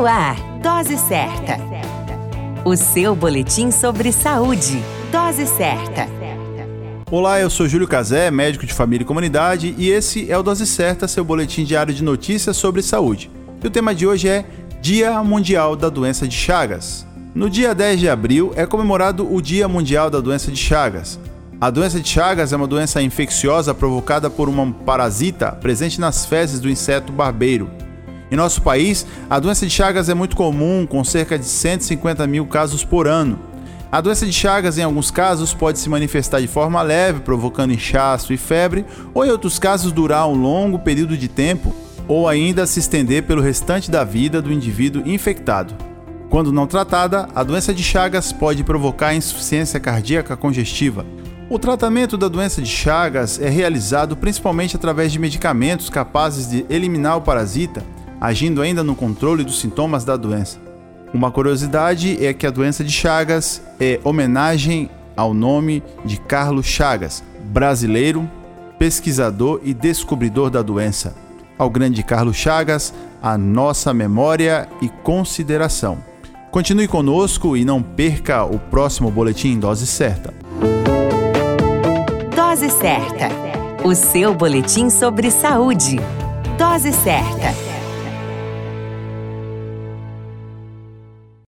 No ar, Dose Certa. O seu boletim sobre saúde. Dose Certa. Olá, eu sou Júlio Cazé, médico de família e comunidade, e esse é o Dose Certa, seu boletim diário de notícias sobre saúde. E o tema de hoje é Dia Mundial da Doença de Chagas. No dia 10 de abril é comemorado o Dia Mundial da Doença de Chagas. A doença de Chagas é uma doença infecciosa provocada por uma parasita presente nas fezes do inseto barbeiro. Em nosso país, a doença de Chagas é muito comum, com cerca de 150 mil casos por ano. A doença de Chagas, em alguns casos, pode se manifestar de forma leve, provocando inchaço e febre, ou em outros casos, durar um longo período de tempo, ou ainda se estender pelo restante da vida do indivíduo infectado. Quando não tratada, a doença de Chagas pode provocar insuficiência cardíaca congestiva, o tratamento da doença de Chagas é realizado principalmente através de medicamentos capazes de eliminar o parasita, agindo ainda no controle dos sintomas da doença. Uma curiosidade é que a doença de Chagas é homenagem ao nome de Carlos Chagas, brasileiro, pesquisador e descobridor da doença. Ao grande Carlos Chagas, a nossa memória e consideração. Continue conosco e não perca o próximo boletim dose certa. Dose Certa. O seu boletim sobre saúde. Dose Certa.